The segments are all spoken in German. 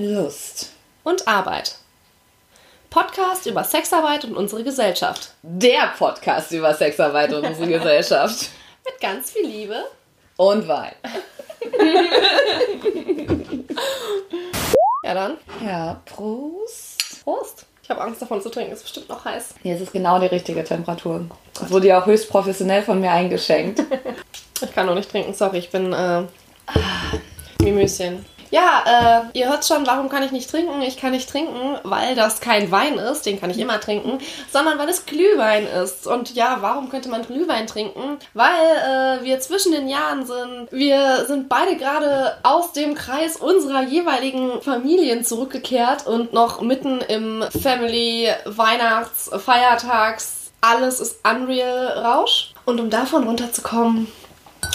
Lust. und Arbeit. Podcast über Sexarbeit und unsere Gesellschaft. Der Podcast über Sexarbeit und unsere Gesellschaft. Mit ganz viel Liebe. Und Wein. Ja dann, Ja, Prost. Prost. Ich habe Angst davon zu trinken, ist bestimmt noch heiß. Hier ist es genau die richtige Temperatur. Das wurde ja auch höchst professionell von mir eingeschenkt. Ich kann noch nicht trinken, sorry, ich bin äh, Mimüschen. Ja, äh, ihr hört schon, warum kann ich nicht trinken? Ich kann nicht trinken, weil das kein Wein ist, den kann ich immer trinken, sondern weil es Glühwein ist. Und ja, warum könnte man Glühwein trinken? Weil äh, wir zwischen den Jahren sind. Wir sind beide gerade aus dem Kreis unserer jeweiligen Familien zurückgekehrt und noch mitten im Family, Weihnachts, Feiertags, alles ist Unreal-Rausch. Und um davon runterzukommen,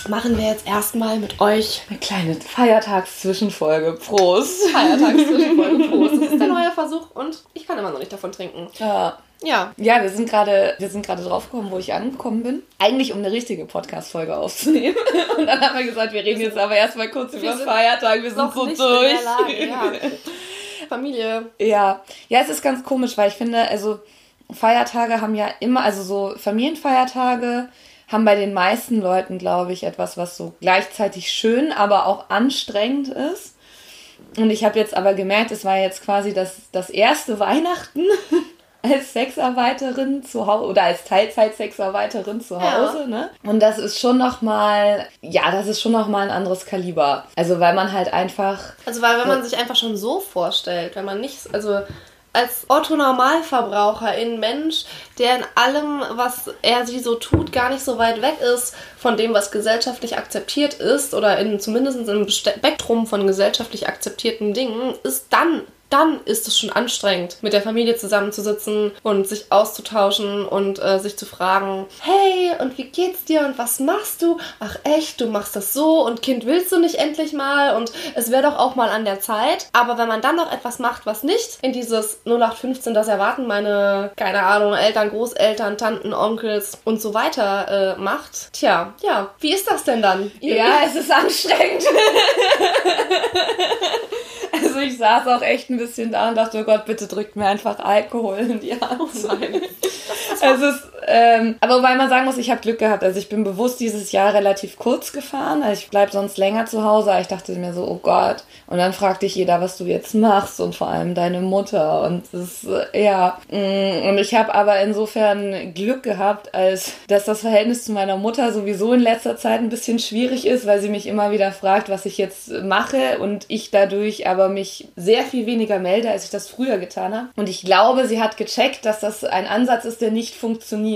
machen wir jetzt erstmal mit euch Eine kleine Feiertagszwischenfolge. Prost. Feiertagszwischenfolge Prost. Das ist der neue Versuch und ich kann immer noch nicht davon trinken. Ja. Ja, Ja, wir sind gerade, wir sind gerade draufgekommen, wo ich angekommen bin. Eigentlich um eine richtige Podcast-Folge aufzunehmen. Und dann haben wir gesagt, wir reden jetzt aber erstmal kurz über sind Feiertag. Wir sind noch so durch. Lage. Ja. Familie. Ja, ja, es ist ganz komisch, weil ich finde, also Feiertage haben ja immer, also so Familienfeiertage haben bei den meisten Leuten, glaube ich, etwas, was so gleichzeitig schön, aber auch anstrengend ist. Und ich habe jetzt aber gemerkt, es war jetzt quasi das, das erste Weihnachten als Sexarbeiterin zu Hause oder als Teilzeit-Sexarbeiterin zu Ja. Hause, ne? Und das ist schon nochmal, ja, das ist schon nochmal ein anderes Kaliber. Also weil man halt einfach Also, weil wenn man sich einfach schon so vorstellt, wenn man nicht, also als Otto-Normalverbraucher in Mensch, der in allem, was er sie so tut, gar nicht so weit weg ist von dem, was gesellschaftlich akzeptiert ist oder in zumindest in einem Spektrum von gesellschaftlich akzeptierten Dingen, ist dann dann ist es schon anstrengend, mit der Familie zusammenzusitzen und sich auszutauschen und äh, sich zu fragen, hey, und wie geht's dir und was machst du? Ach echt, du machst das so und Kind, willst du nicht endlich mal? Und es wäre doch auch mal an der Zeit. Aber wenn man dann noch etwas macht, was nicht in dieses 0815, das erwarten meine, keine Ahnung, Eltern, Großeltern, Tanten, Onkels und so weiter äh, macht, tja, ja, wie ist das denn dann? Ja, es ist anstrengend. also ich saß auch echt ein bisschen da und dachte, oh Gott, bitte drückt mir einfach Alkohol in die Hand. Nein. Es ist, ähm, aber wobei man sagen muss, ich habe Glück gehabt. Also ich bin bewusst dieses Jahr relativ kurz gefahren. Also ich bleib sonst länger zu Hause. Aber ich dachte mir so, oh Gott. Und dann fragt dich jeder, was du jetzt machst und vor allem deine Mutter. Und das äh, ja. mm, Und ich habe aber insofern Glück gehabt, als dass das Verhältnis zu meiner Mutter sowieso in letzter Zeit ein bisschen schwierig ist, weil sie mich immer wieder fragt, was ich jetzt mache und ich dadurch aber mich sehr viel weniger melde, als ich das früher getan habe. Und ich glaube, sie hat gecheckt, dass das ein Ansatz ist, der nicht funktioniert.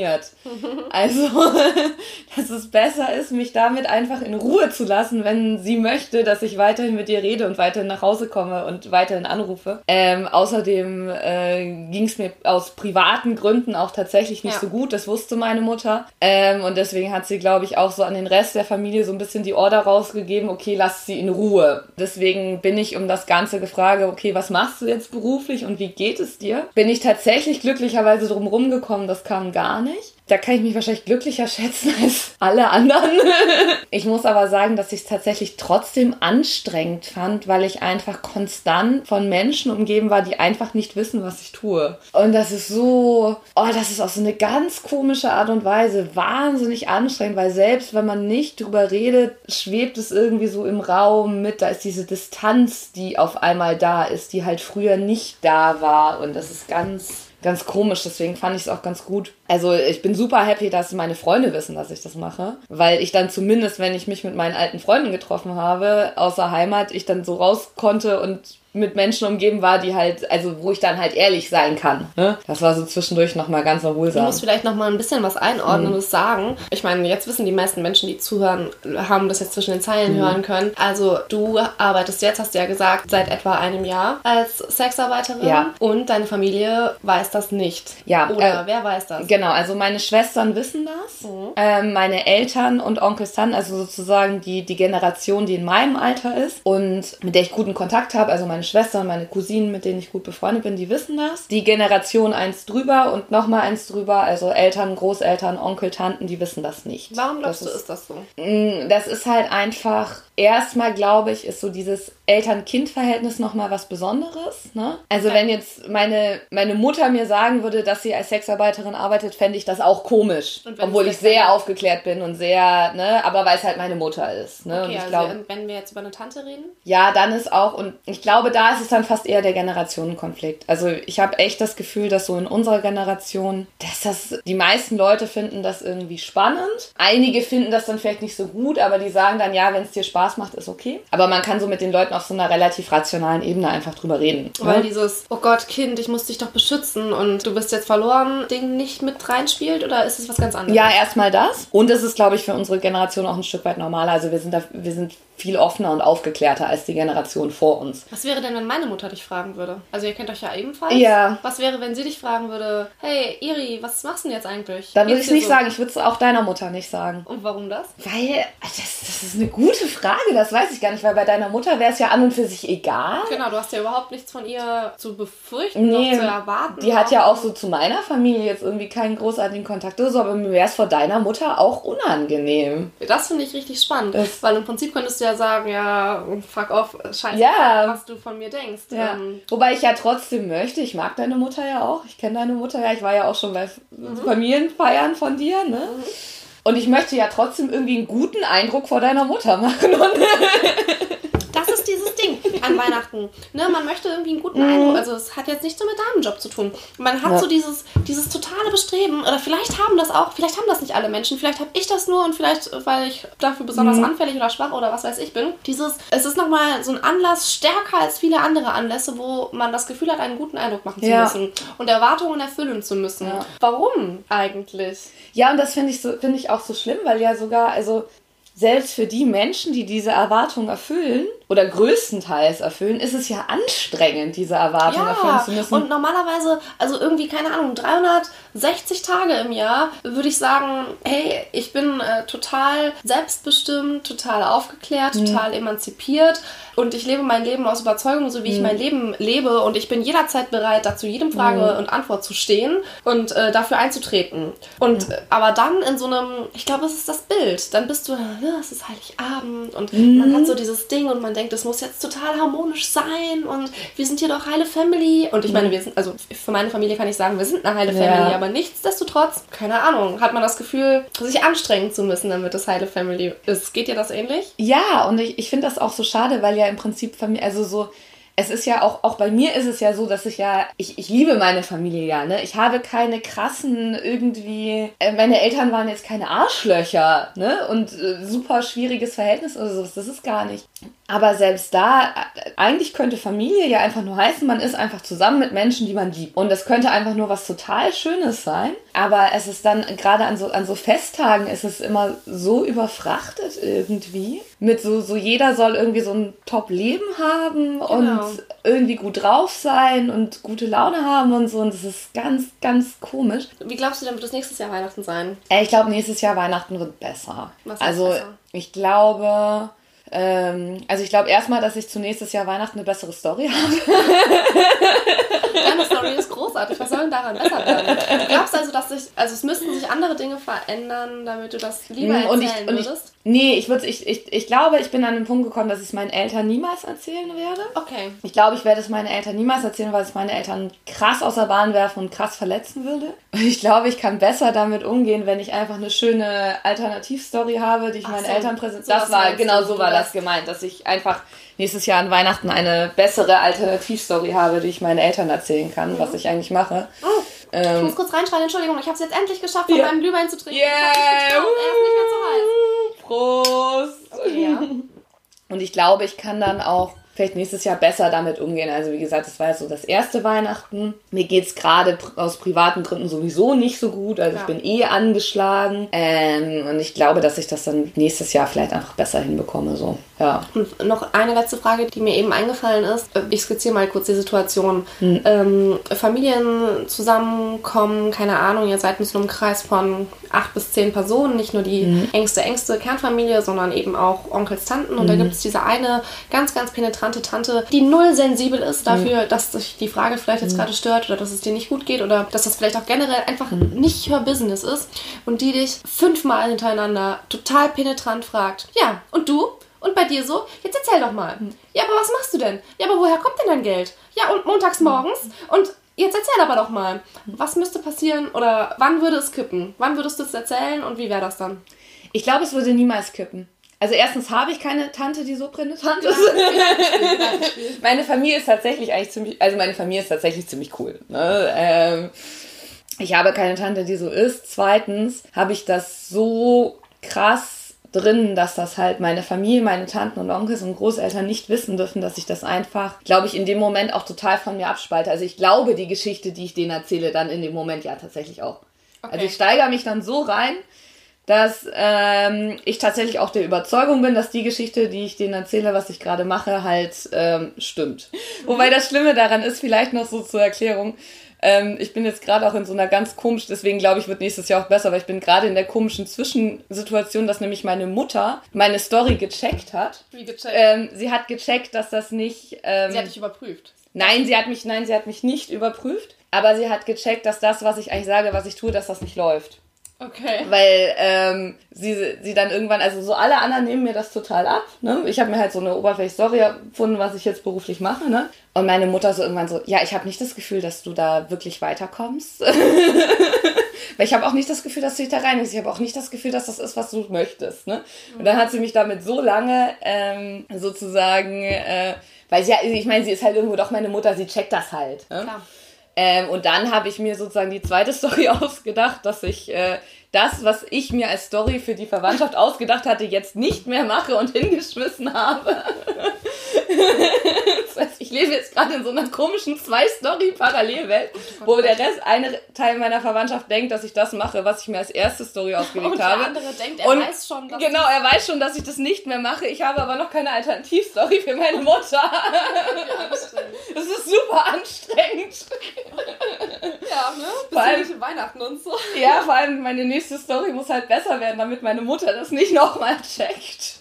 Also, dass es besser ist, mich damit einfach in Ruhe zu lassen, wenn sie möchte, dass ich weiterhin mit ihr rede und weiterhin nach Hause komme und weiterhin anrufe. Ähm, außerdem äh, ging es mir aus privaten Gründen auch tatsächlich nicht Ja. so gut. Das wusste meine Mutter. Ähm, und deswegen hat sie, glaube ich, auch so an den Rest der Familie so ein bisschen die Order rausgegeben, okay, lass sie in Ruhe. Deswegen bin ich um das Ganze gefragt, okay, was machst du jetzt beruflich und wie geht es dir? Bin ich tatsächlich glücklicherweise drum rumgekommen, das kam gar nicht. Da kann ich mich wahrscheinlich glücklicher schätzen als alle anderen. ich muss aber sagen, dass ich es tatsächlich trotzdem anstrengend fand, weil ich einfach konstant von Menschen umgeben war, die einfach nicht wissen, was ich tue. Und das ist so, oh, das ist auf so eine ganz komische Art und Weise wahnsinnig anstrengend, weil selbst wenn man nicht drüber redet, schwebt es irgendwie so im Raum mit. Da ist diese Distanz, die auf einmal da ist, die halt früher nicht da war. Und das ist ganz ganz komisch, deswegen fand ich es auch ganz gut. Also ich bin super happy, dass meine Freunde wissen, dass ich das mache, weil ich dann zumindest, wenn ich mich mit meinen alten Freunden getroffen habe, außer Heimat, ich dann so raus konnte und mit Menschen umgeben war, die halt, also wo ich dann halt ehrlich sein kann. Ne? Das war so zwischendurch nochmal ganz Du erholsam. musst vielleicht noch mal ein bisschen was Einordnendes sagen. Ich meine, jetzt wissen die meisten Menschen, die zuhören, haben das jetzt zwischen den Zeilen hören können. Also du arbeitest jetzt, hast du ja gesagt, seit etwa einem Jahr als Sexarbeiterin Ja. und deine Familie weiß das nicht. Ja, Oder äh, wer weiß das? Genau, also meine Schwestern wissen das. Ähm, meine Eltern und Onkel Stan, also sozusagen die, die Generation, die in meinem Alter ist und mit der ich guten Kontakt habe, also meine Schwestern, meine Cousinen, mit denen ich gut befreundet bin, die wissen das. Die Generation eins drüber und nochmal eins drüber, also Eltern, Großeltern, Onkel, Tanten, die wissen das nicht. Warum glaubst das du, ist ist das so? Mm, Das ist halt einfach, erstmal glaube ich, ist so dieses Eltern-Kind-Verhältnis nochmal was Besonderes. Ne? Also wenn jetzt meine, meine Mutter mir sagen würde, dass sie als Sexarbeiterin arbeitet, fände ich das auch komisch. Obwohl ich sehr aufgeklärt bin und sehr, ne, aber weil es halt meine Mutter ist. Ne? Okay, und ich also glaube, wenn wir jetzt über eine Tante reden. ja, dann ist auch, und ich glaube, da ist es dann fast eher der Generationenkonflikt. Also ich habe echt das Gefühl, dass so in unserer Generation, dass das, die meisten Leute finden das irgendwie spannend. Einige finden das dann vielleicht nicht so gut, aber die sagen dann, ja, wenn es dir Spaß macht, ist okay. Aber man kann so mit den Leuten auf so einer relativ rationalen Ebene einfach drüber reden. Weil ne? dieses, oh Gott, Kind, ich muss dich doch beschützen und du bist jetzt verloren, Ding nicht mit reinspielt oder ist es was ganz anderes? Ja, erstmal das. Und es ist, glaube ich, für unsere Generation auch ein Stück weit normaler. Also wir sind da, wir sind viel offener und aufgeklärter als die Generation vor uns. Was wäre denn, wenn meine Mutter dich fragen würde? Also ihr kennt euch ja ebenfalls. Ja. Was wäre, wenn sie dich fragen würde, hey Iri, was machst du denn jetzt eigentlich? Dann würde ich es nicht so? sagen. Ich würde es auch deiner Mutter nicht sagen. Und warum das? Weil, das, das ist eine gute Frage, das weiß ich gar nicht, weil bei deiner Mutter wäre es ja an und für sich egal. Genau, du hast ja überhaupt nichts von ihr zu befürchten, Nee, noch zu erwarten. die hat ja auch so zu meiner Familie jetzt irgendwie keinen großartigen Kontakt oder so, aber mir wäre es vor deiner Mutter auch unangenehm. Das finde ich richtig spannend, Das- weil im Prinzip könntest du ja sagen, ja, fuck off, scheiße, Ja. was du von mir denkst. Ja. Ähm, Wobei ich ja trotzdem möchte, ich mag deine Mutter ja auch, ich kenne deine Mutter ja, ich war ja auch schon bei Mhm. Familienfeiern von dir, ne? Und ich möchte ja trotzdem irgendwie einen guten Eindruck vor deiner Mutter machen. Und das ist dieses Ding Weihnachten. Ne, man möchte irgendwie einen guten Mhm. Eindruck. Also es hat jetzt nichts nur mit Damenjob zu tun. Man hat Ja. so dieses, dieses totale Bestreben, oder vielleicht haben das auch, vielleicht haben das nicht alle Menschen, vielleicht habe ich das nur und vielleicht, weil ich dafür besonders Mhm. anfällig oder schwach oder was weiß ich bin. Dieses, es ist nochmal so ein Anlass stärker als viele andere Anlässe, wo man das Gefühl hat, einen guten Eindruck machen zu Ja. müssen und Erwartungen erfüllen zu müssen. Ja. Warum eigentlich? ja, und das finde ich, so, finde ich auch so schlimm, weil ja sogar, also selbst für die Menschen, die diese Erwartungen erfüllen oder größtenteils erfüllen, ist es ja anstrengend, diese Erwartungen erfüllen Ja, zu müssen. und normalerweise, also irgendwie, keine Ahnung, 360 Tage im Jahr, würde ich sagen, hey, ich bin äh, total selbstbestimmt, total aufgeklärt, Mhm. total emanzipiert und ich lebe mein Leben aus Überzeugung, so wie Mhm. ich mein Leben lebe und ich bin jederzeit bereit, dazu jedem Frage Mhm. und Antwort zu stehen und äh, dafür einzutreten. Und Mhm. äh, aber dann in so einem, ich glaube, es ist das Bild, dann bist du, ne, es ist Heiligabend und Mhm. man hat so dieses Ding und man denkt, es muss jetzt total harmonisch sein und wir sind hier doch heile Family. Und ich meine, wir sind, also für meine Familie kann ich sagen, wir sind eine heile. Ja. Family, aber nichtsdestotrotz, keine Ahnung, hat man das Gefühl, sich anstrengen zu müssen, damit es heile Family ist. Geht dir das ähnlich? Ja, und ich, ich finde das auch so schade, weil ja im Prinzip Familie, also so, es ist ja auch, auch bei mir ist es ja so, dass ich ja, ich, ich liebe meine Familie ja, ne? Ich habe keine krassen irgendwie, äh, meine Eltern waren jetzt keine Arschlöcher, ne? Und äh, super schwieriges Verhältnis oder sowas, das ist gar nicht. Aber selbst da, äh, eigentlich könnte Familie ja einfach nur heißen, man ist einfach zusammen mit Menschen, die man liebt. Und das könnte einfach nur was total Schönes sein. Aber es ist dann, gerade an so, an so Festtagen, ist es immer so überfrachtet irgendwie. Mit so, so jeder soll irgendwie so ein Top-Leben haben und irgendwie gut drauf sein und gute Laune haben und so. Und das ist ganz, ganz komisch. Wie glaubst du denn, wird das nächstes Jahr Weihnachten sein? Äh, Ich glaube, nächstes Jahr Weihnachten wird besser. Was also besser? ich glaube, ähm, also ich glaube erstmal, dass ich zu nächstes Jahr Weihnachten eine bessere Story habe. Deine Story ist großartig. Was soll denn daran besser werden? Du glaubst also, dass sich, also es müssten sich andere Dinge verändern, damit du das lieber erzählen Mm, und ich, und ich, würdest? nee, ich, würd's- ich, ich, ich glaube, ich bin an den Punkt gekommen, dass ich es meinen Eltern niemals erzählen werde. Okay. Ich glaube, ich werde es meinen Eltern niemals erzählen, weil es meine Eltern krass aus der Bahn werfen und krass verletzen würde. Und ich glaube, ich kann besser damit umgehen, wenn ich einfach eine schöne Alternativstory habe, die ich Ach meinen so, Eltern präsentiere. sowas Das war, genau so war das- gemeint, dass ich einfach nächstes Jahr an Weihnachten eine bessere Alternativstory habe, die ich meinen Eltern erzählen kann, was ich eigentlich mache. Oh, ich Ähm, muss kurz reinschreien, Entschuldigung, ich habe es jetzt endlich geschafft, von Ja. meinem Glühwein zu trinken. Yeah! er ist nicht mehr zu heiß. Prost! Okay, ja. Und ich glaube, ich kann dann auch vielleicht nächstes Jahr besser damit umgehen. Also wie gesagt, das war jetzt so das erste Weihnachten. Mir geht's gerade pr- aus privaten Gründen sowieso nicht so gut. Also Ja. ich bin eh angeschlagen. Ähm, und ich glaube, dass ich das dann nächstes Jahr vielleicht einfach besser hinbekomme. So, ja. Und noch eine letzte Frage, die mir eben eingefallen ist. Ich skizziere mal kurz die Situation. Hm. Ähm, Familien zusammenkommen, keine Ahnung, ihr seid in so einem Kreis von acht bis zehn Personen, nicht nur die Hm. engste, engste Kernfamilie, sondern eben auch Onkels, Tanten. Und da Hm. gibt es diese eine ganz, ganz penetrante Tante, die null sensibel ist dafür, Hm. dass sich die Frage vielleicht jetzt gerade stört oder dass es dir nicht gut geht oder dass das vielleicht auch generell einfach Hm. nicht her Business ist und die dich fünfmal hintereinander total penetrant fragt, ja, und du? Und bei dir so? Jetzt erzähl doch mal. Ja, aber was machst du denn? Ja, aber woher kommt denn dein Geld? Ja, und montags morgens? Und jetzt erzähl aber doch mal. Was müsste passieren oder wann würde es kippen? Wann würdest du es erzählen und wie wäre das dann? Ich glaube, es würde niemals kippen. Also erstens habe ich keine Tante, die so penetrant ist. meine Familie ist tatsächlich eigentlich ziemlich, also meine Familie ist tatsächlich ziemlich cool. Ne? Ähm, ich habe keine Tante, die so ist. Zweitens habe ich das so krass drin, dass das halt meine Familie, meine Tanten und Onkels und Großeltern nicht wissen dürfen, dass ich das einfach, glaube ich, in dem Moment auch total von mir abspalte. Also ich glaube die Geschichte, die ich denen erzähle, dann in dem Moment ja tatsächlich auch. Okay. Also ich steigere mich dann so rein, dass ähm, ich tatsächlich auch der Überzeugung bin, dass die Geschichte, die ich denen erzähle, was ich gerade mache, halt ähm, stimmt. Wobei das Schlimme daran ist, vielleicht noch so zur Erklärung, ähm, ich bin jetzt gerade auch in so einer ganz komisch, deswegen glaube ich, wird nächstes Jahr auch besser, weil ich bin gerade in der komischen Zwischensituation, dass nämlich meine Mutter meine Story gecheckt hat. Wie gecheckt? Ähm, sie hat gecheckt, dass das nicht. Ähm, sie hat dich überprüft. Nein, sie hat mich, nein, sie hat mich nicht überprüft. Aber sie hat gecheckt, dass das, was ich eigentlich sage, was ich tue, dass das nicht läuft. Okay. Weil ähm, sie, sie dann irgendwann, also so alle anderen nehmen mir das total ab. Ne? Ich habe mir halt so eine oberflächliche Story erfunden, was ich jetzt beruflich mache. Ne? Und meine Mutter so irgendwann so, ja, ich habe nicht das Gefühl, dass du da wirklich weiterkommst. Weil ich habe auch nicht das Gefühl, dass du dich da reinigst. Ich habe auch nicht das Gefühl, dass das ist, was du möchtest. Ne? Und dann hat sie mich damit so lange ähm, sozusagen, äh, weil sie ja, ich meine, sie ist halt irgendwo doch meine Mutter, sie checkt das halt. Ne? Klar. Ähm, und dann habe ich mir sozusagen die zweite Story ausgedacht, dass ich äh, das, was ich mir als Story für die Verwandtschaft ausgedacht hatte, jetzt nicht mehr mache und hingeschmissen habe. das heißt, ich lebe jetzt gerade in so einer komischen Zwei-Story-Parallelwelt, wo der Rest, eine Teil meiner Verwandtschaft denkt, dass ich das mache, was ich mir als erste Story ausgelegt und habe. Der andere denkt, er und weiß schon, dass Genau, er weiß schon, dass ich das nicht mehr mache. Ich habe aber noch keine Alternativstory für meine Mutter. das ist super anstrengend. Ja, ne? Bis Weihnachten und so. Ja, vor allem meine nächste Story muss halt besser werden, damit meine Mutter das nicht nochmal checkt.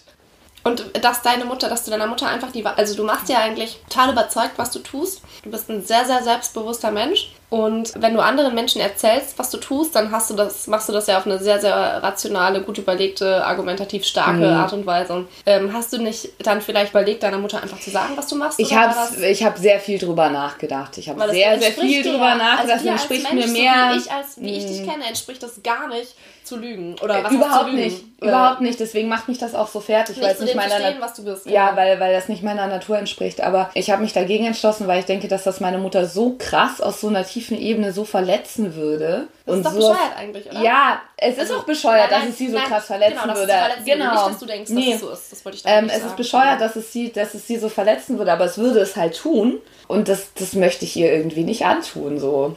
Und dass deine Mutter, dass du deiner Mutter einfach die, also du machst ja eigentlich total überzeugt, was du tust. Du bist ein sehr, sehr selbstbewusster Mensch. Und wenn du anderen Menschen erzählst, was du tust, dann hast du das, machst du das ja auf eine sehr, sehr rationale, gut überlegte, argumentativ starke mhm. Art und Weise. Ähm, hast du nicht dann vielleicht überlegt, deiner Mutter einfach zu sagen, was du machst? Ich habe hab sehr viel drüber nachgedacht. Ich habe sehr, sehr viel drüber nachgedacht. Also entspricht Mensch, mir mehr. So wie ich, als, wie ich dich mhm. kenne, entspricht das gar nicht zu lügen. Oder was Überhaupt nicht. Äh, Überhaupt nicht. Deswegen macht mich das auch so fertig, weil es nicht meiner du bist. Ja, weil, weil das nicht meiner Natur entspricht. Aber ich habe mich dagegen entschlossen, weil ich denke, dass das meine Mutter so krass aus so einer tiefen Ebene so verletzen würde. Das und ist doch so bescheuert eigentlich, oder? Ja, es also, ist auch bescheuert, nein, nein, dass es sie so nein, krass verletzen genau, würde. Verletzen genau. Nicht, dass du denkst, nee. dass es so ist. Das wollte ich ähm, Es sagen. ist bescheuert, dass es, sie, dass es sie so verletzen würde, aber es würde es halt tun. Und das, das möchte ich ihr irgendwie nicht antun, so.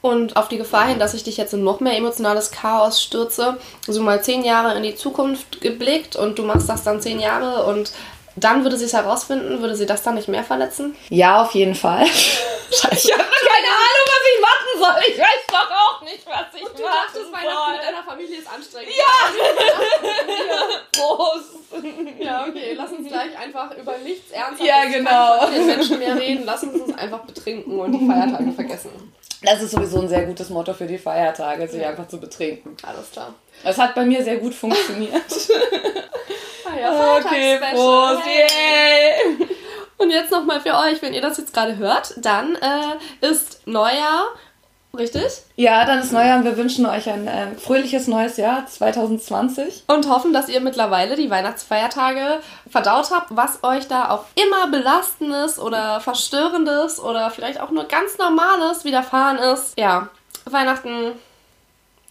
Und auf die Gefahr hin, dass ich dich jetzt in noch mehr emotionales Chaos stürze, so mal zehn Jahre in die Zukunft geblickt und du machst das dann zehn Jahre und dann würde sie es herausfinden, würde sie das dann nicht mehr verletzen? Ja, auf jeden Fall. Scheiße. Ich habe keine Ahnung, was ich machen soll. Ich weiß doch auch nicht, was ich und du machen dachtest, soll. Weihnachten mit deiner Familie ist anstrengend. Ja! Prost! Ja, okay, lass uns gleich einfach über nichts Ernstes ja, genau. von den Menschen mehr reden. Lass uns uns einfach betrinken und die Feiertage vergessen. Das ist sowieso ein sehr gutes Motto für die Feiertage, sich ja. einfach zu betrinken. Alles klar. Das hat bei mir sehr gut funktioniert. ja, okay, Prost, yay! Und jetzt nochmal für euch, wenn ihr das jetzt gerade hört, dann äh, ist Neujahr Richtig? Ja, dann ist Neujahr und wir wünschen euch ein äh, fröhliches neues Jahr 2020. Und hoffen, dass ihr mittlerweile die Weihnachtsfeiertage verdaut habt, was euch da auch immer Belastendes oder Verstörendes oder vielleicht auch nur ganz Normales widerfahren ist. Ja, Weihnachten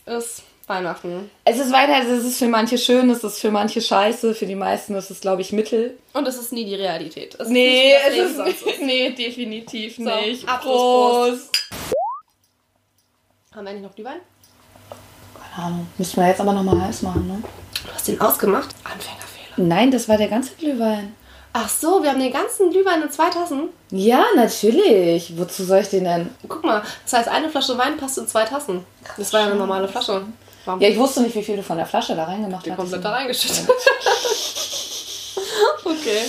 ist Weihnachten. Es ist Weihnachten, es ist für manche schön, es ist für manche scheiße, für die meisten ist es, glaube ich, Mittel. Und es ist nie die Realität. Es nee, ist es ist, nicht, nee, definitiv so, nicht. Abschluss, Prost. Haben wir eigentlich noch Glühwein? Keine Ahnung. Müssen wir jetzt aber nochmal heiß machen, ne? Du hast den ausgemacht? Anfängerfehler. Nein, das war der ganze Glühwein. Ach so, wir haben den ganzen Glühwein in zwei Tassen? Ja, natürlich. Wozu soll ich den denn? Guck mal, das heißt, eine Flasche Wein passt in zwei Tassen. Das war ja eine normale Flasche. Warum? Ja, ich wusste nicht, wie viel du von der Flasche da reingemacht hast. Die komplett da reingeschüttet. okay.